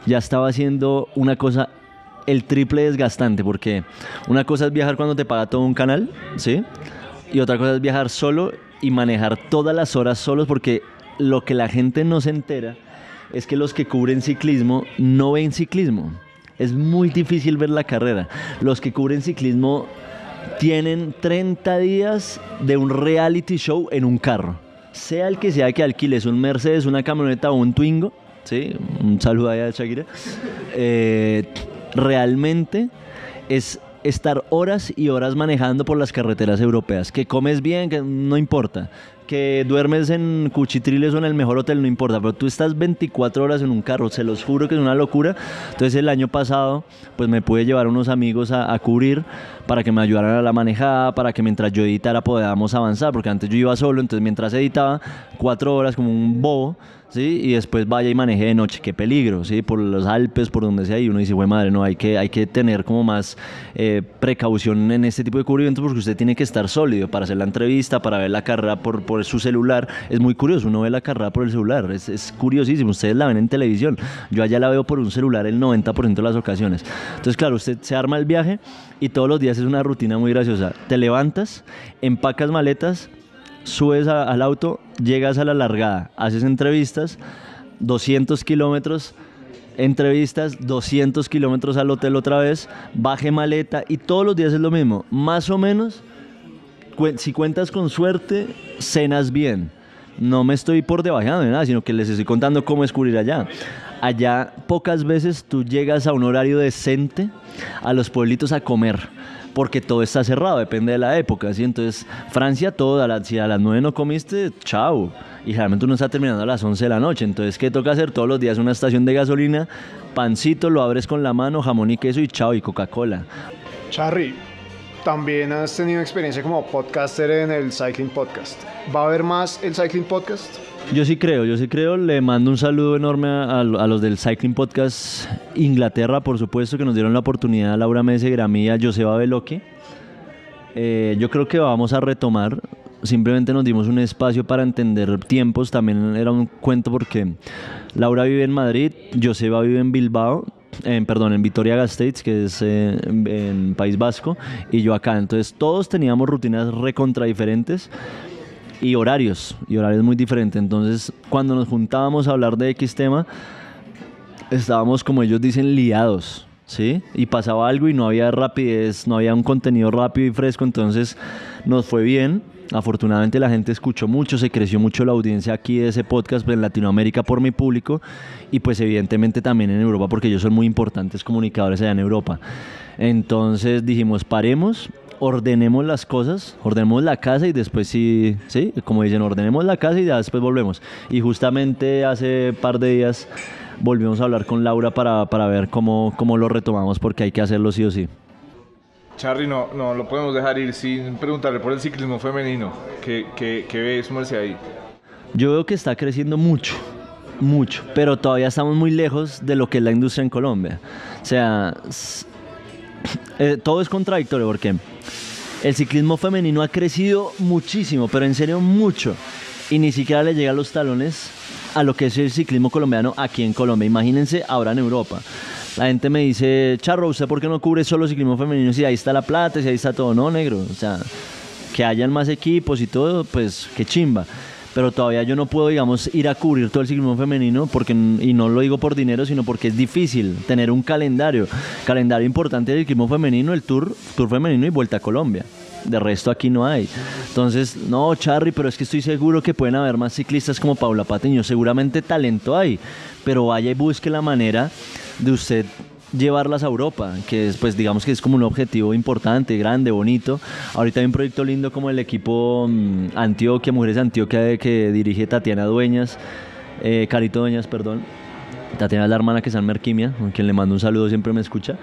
ya estaba haciendo una cosa el triple desgastante, porque una cosa es viajar cuando te paga todo un canal, ¿sí? Y otra cosa es viajar solo y manejar todas las horas solos, porque lo que la gente no se entera es que los que cubren ciclismo no ven ciclismo. Es muy difícil ver la carrera. Los que cubren ciclismo tienen 30 días de un reality show en un carro. Sea el que sea que alquiles un Mercedes, una camioneta o un Twingo. ¿Sí? Un saludo a Shakira. Eh, realmente es estar horas y horas manejando por las carreteras europeas. Que comes bien, que no importa que duermes en Cuchitriles o en el mejor hotel, no importa, pero tú estás 24 horas en un carro, se los juro que es una locura. Entonces el año pasado, pues me pude llevar unos amigos a, cubrir para que me ayudaran a la manejada, para que mientras yo editara podamos avanzar, porque antes yo iba solo, entonces mientras editaba, cuatro horas como un bobo, ¿sí? Y después vaya y maneje de noche, qué peligro, ¿sí? Por los Alpes, por donde sea, y uno dice, güey, madre, no, hay que, hay que tener como más eh, precaución en este tipo de cubrimientos porque usted tiene que estar sólido para hacer la entrevista, para ver la carrera por, por su celular. Es muy curioso, uno ve la carrera por el celular, es, es curiosísimo, ustedes la ven en televisión, yo allá la veo por un celular el 90% de las ocasiones. Entonces, claro, usted se arma el viaje y todos los días es una rutina muy graciosa. Te levantas, empacas maletas, subes al auto, llegas a la largada, haces entrevistas, 200 kilómetros, entrevistas, 200 kilómetros al hotel otra vez, baje maleta y todos los días es lo mismo. Más o menos, si cuentas con suerte, cenas bien. No me estoy por debajo de nada, sino que les estoy contando cómo descubrir allá. Allá pocas veces tú llegas a un horario decente a los pueblitos a comer porque todo está cerrado, depende de la época, ¿sí? Entonces, Francia, todo, a si a las 9 no comiste, chao. Y realmente uno está terminando a las 11 de la noche, entonces, ¿qué toca hacer? Todos los días una estación de gasolina, pancito, lo abres con la mano, jamón y queso y chao, y Coca-Cola. Charry, también has tenido experiencia como podcaster en el Cycling Podcast. ¿Va a haber más el Cycling Podcast? Yo sí creo, yo sí creo. Le mando un saludo enorme a, los del Cycling Podcast Inglaterra, por supuesto, que nos dieron la oportunidad a Laura Meseguer, a mí y a Joseba Beloque. Eh, yo creo que vamos a retomar. Simplemente nos dimos un espacio para entender tiempos. También era un cuento porque Laura vive en Madrid, Joseba vive en Bilbao, en, perdón, en Vitoria-Gasteiz, que es eh, en, País Vasco, y yo acá. Entonces todos teníamos rutinas recontra diferentes y horarios, y horarios muy diferentes. Entonces, cuando nos juntábamos a hablar de X tema, estábamos, como ellos dicen, liados, ¿sí? Y pasaba algo y no había rapidez, no había un contenido rápido y fresco, entonces nos fue bien. Afortunadamente la gente escuchó mucho, se creció mucho la audiencia aquí de ese podcast en Latinoamérica por mi público y pues evidentemente también en Europa porque ellos son muy importantes comunicadores allá en Europa. Entonces dijimos, paremos, ordenemos las cosas, ordenemos la casa y después sí, sí, como dicen, ordenemos la casa y ya después volvemos. Y justamente hace par de días volvimos a hablar con Laura para, para ver cómo, cómo lo retomamos porque hay que hacerlo sí o sí. Charly, no, no lo podemos dejar ir sin preguntarle por el ciclismo femenino. ¿Qué, qué, qué ve su merced ahí? Yo veo que está creciendo mucho, mucho, pero todavía estamos muy lejos de lo que es la industria en Colombia. O sea, eh, todo es contradictorio porque el ciclismo femenino ha crecido muchísimo, pero en serio mucho, y ni siquiera le llega a los talones a lo que es el ciclismo colombiano aquí en Colombia. Imagínense ahora en Europa. La gente me dice, Charro, ¿usted por qué no cubre solo ciclismo femenino? Si ahí está la plata, si ahí está todo, no, negro. O sea, que hayan más equipos y todo, pues qué chimba. Pero todavía yo no puedo, digamos, ir a cubrir todo el ciclismo femenino, porque, y no lo digo por dinero, sino porque es difícil tener un calendario. Calendario importante del ciclismo femenino, el Tour, Tour Femenino y Vuelta a Colombia. De resto aquí no hay. Entonces, no, Charry, pero es que estoy seguro que pueden haber más ciclistas como Paula Patiño. Seguramente talento hay, pero vaya y busque la manera de usted llevarlas a Europa, que es, pues digamos que es como un objetivo importante, grande, bonito. Ahorita hay un proyecto lindo como el equipo mm, Antioquia, Mujeres Antioquia, que dirige Tatiana Dueñas, eh, Carito Dueñas, perdón. Tatiana es la hermana que está en Merquimia, con quien le mando un saludo, siempre me escucha.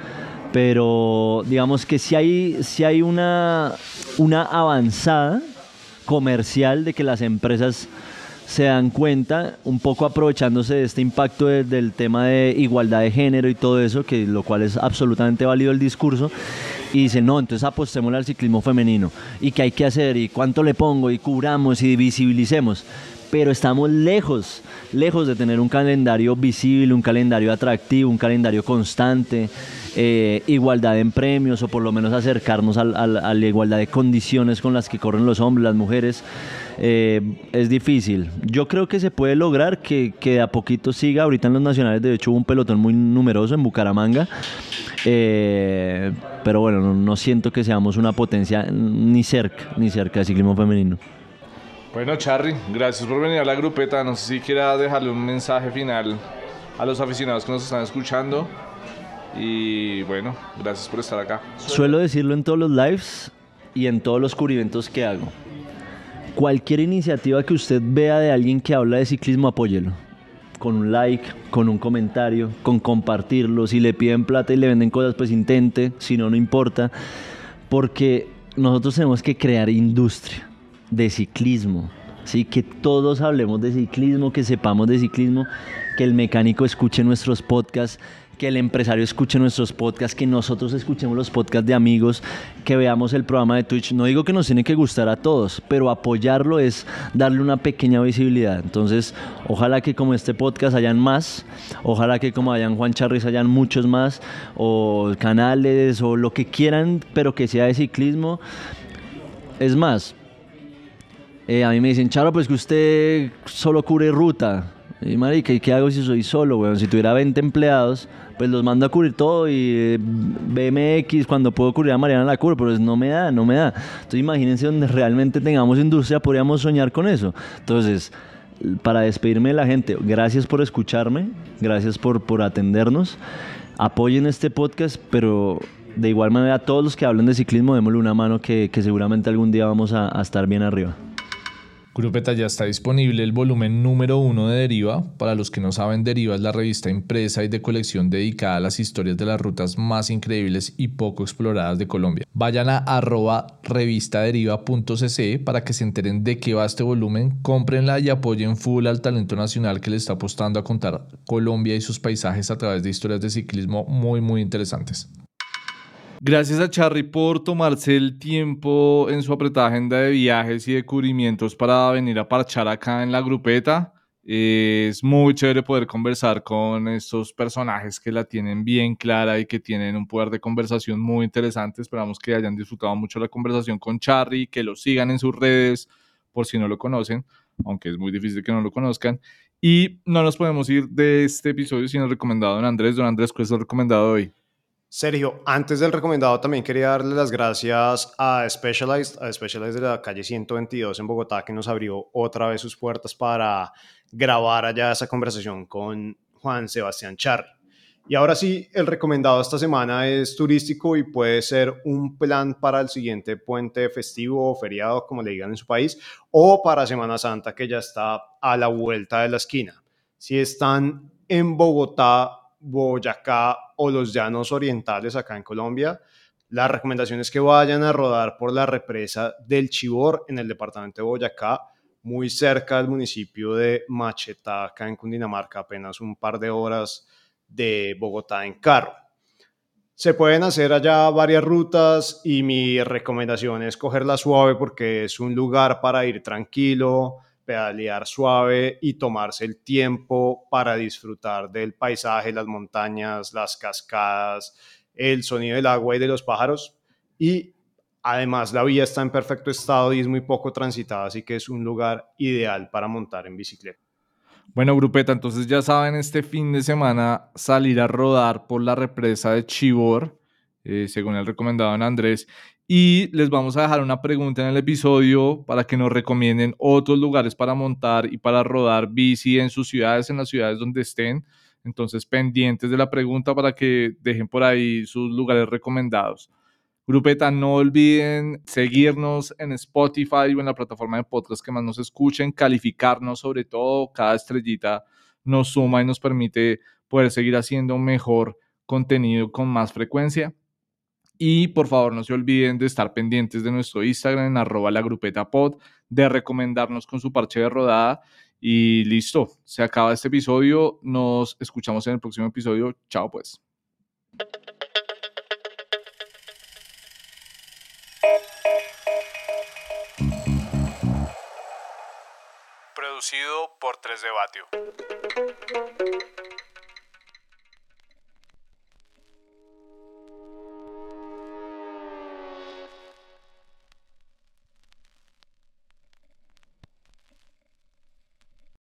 Pero digamos que si hay, si hay una, una avanzada comercial de que las empresas se dan cuenta, un poco aprovechándose de este impacto del tema de igualdad de género y todo eso, que lo cual es absolutamente válido el discurso, y dicen, no, entonces apostémosle al ciclismo femenino, y qué hay que hacer, y cuánto le pongo, y cubramos, y visibilicemos. Pero estamos lejos, lejos de tener un calendario visible, un calendario atractivo, un calendario constante, eh, igualdad en premios, o por lo menos acercarnos a la igualdad de condiciones con las que corren los hombres, las mujeres. Eh, es difícil. Yo creo que se puede lograr que, que a poquito siga. Ahorita en los nacionales, de hecho, hubo un pelotón muy numeroso en Bucaramanga. Eh, pero bueno, no, siento que seamos una potencia ni cerca, ni cerca de ciclismo femenino. Bueno, Charry, gracias por venir a la grupeta. No sé si quiera dejarle un mensaje final a los aficionados que nos están escuchando. Y bueno, gracias por estar acá. Suelo decirlo en todos los lives y en todos los cubrimentos que hago cualquier iniciativa que usted vea de alguien que habla de ciclismo, apóyelo. Con un like, con un comentario, con compartirlo. Si le piden plata y le venden cosas, pues intente. Si no, no importa. Porque nosotros tenemos que crear industria de ciclismo. ¿sí? Que todos hablemos de ciclismo, que sepamos de ciclismo, que el mecánico escuche nuestros podcasts que el empresario escuche nuestros podcasts, que nosotros escuchemos los podcasts de amigos, que veamos el programa de Twitch. No digo que nos tiene que gustar a todos, pero apoyarlo es darle una pequeña visibilidad. Entonces, ojalá que como este podcast hayan más, ojalá que como hayan Juan Charris hayan muchos más, o canales, o lo que quieran, pero que sea de ciclismo. Es más, eh, a mí me dicen, Charo, pues que usted solo cubre ruta. Y marica, ¿y qué hago si soy solo, weón? Si tuviera 20 empleados, pues los mando a cubrir todo y eh, BMX, cuando puedo cubrir a Mariana la cubro, pero no me da, no me da. Entonces imagínense donde realmente tengamos industria, podríamos soñar con eso. Entonces, para despedirme de la gente, gracias por escucharme, gracias por, por atendernos. Apoyen este podcast, pero de igual manera, todos los que hablan de ciclismo, démosle una mano que, que seguramente algún día vamos a estar bien arriba. Grupeta ya está disponible el volumen número uno de Deriva. Para los que no saben, Deriva es la revista impresa y de colección dedicada a las historias de las rutas más increíbles y poco exploradas de Colombia. Vayan a arroba revistaderiva.cc para que se enteren de qué va este volumen, cómprenla y apoyen full al talento nacional que le está apostando a contar Colombia y sus paisajes a través de historias de ciclismo muy muy interesantes. Gracias a Charry por tomarse el tiempo en su apretada agenda de viajes y de cubrimientos para venir a parchar acá en la grupeta. es muy chévere poder conversar con estos personajes que la tienen bien clara y que tienen un poder de conversación muy interesante. Esperamos que hayan disfrutado mucho la conversación con Charry, que lo sigan en sus redes por si no lo conocen, aunque es muy difícil que no lo conozcan. Y no nos podemos ir de este episodio sin el recomendado don Andrés. Don Andrés, ¿cuál es el recomendado hoy? Sergio, antes del recomendado también quería darle las gracias a Specialized, a Specialized de la calle 122 en Bogotá, que nos abrió otra vez sus puertas para grabar allá esa conversación con Juan Sebastián Charri. Y ahora sí, el recomendado esta semana es turístico y puede ser un plan para el siguiente puente festivo o feriado, como le digan en su país, o para Semana Santa, que ya está a la vuelta de la esquina. Si están en Bogotá, Boyacá o los llanos orientales acá en Colombia, la recomendación es que vayan a rodar por la represa del Chibor en el departamento de Boyacá, muy cerca del municipio de Machetá, acá en Cundinamarca, apenas un par de horas de Bogotá en carro. Se pueden hacer allá varias rutas y mi recomendación es cogerla suave porque es un lugar para ir tranquilo, pedalear suave y tomarse el tiempo para disfrutar del paisaje, las montañas, las cascadas, el sonido del agua y de los pájaros. Y además la vía está en perfecto estado y es muy poco transitada, así que es un lugar ideal para montar en bicicleta. Bueno, grupeta, entonces ya saben, este fin de semana salir a rodar por la represa de Chibor, eh, según el recomendado en Andrés, y les vamos a dejar una pregunta en el episodio para que nos recomienden otros lugares para montar y para rodar bici en sus ciudades, en las ciudades donde estén. Entonces, pendientes de la pregunta para que dejen por ahí sus lugares recomendados. Grupeta, no olviden seguirnos en Spotify o en la plataforma de podcast que más nos escuchen, calificarnos sobre todo, cada estrellita nos suma y nos permite poder seguir haciendo mejor contenido con más frecuencia. Y por favor, no se olviden de estar pendientes de nuestro Instagram en arroba la grupeta pod, de recomendarnos con su parche de rodada. Y listo, se acaba este episodio. Nos escuchamos en el próximo episodio. Chao pues. Producido por 3 de.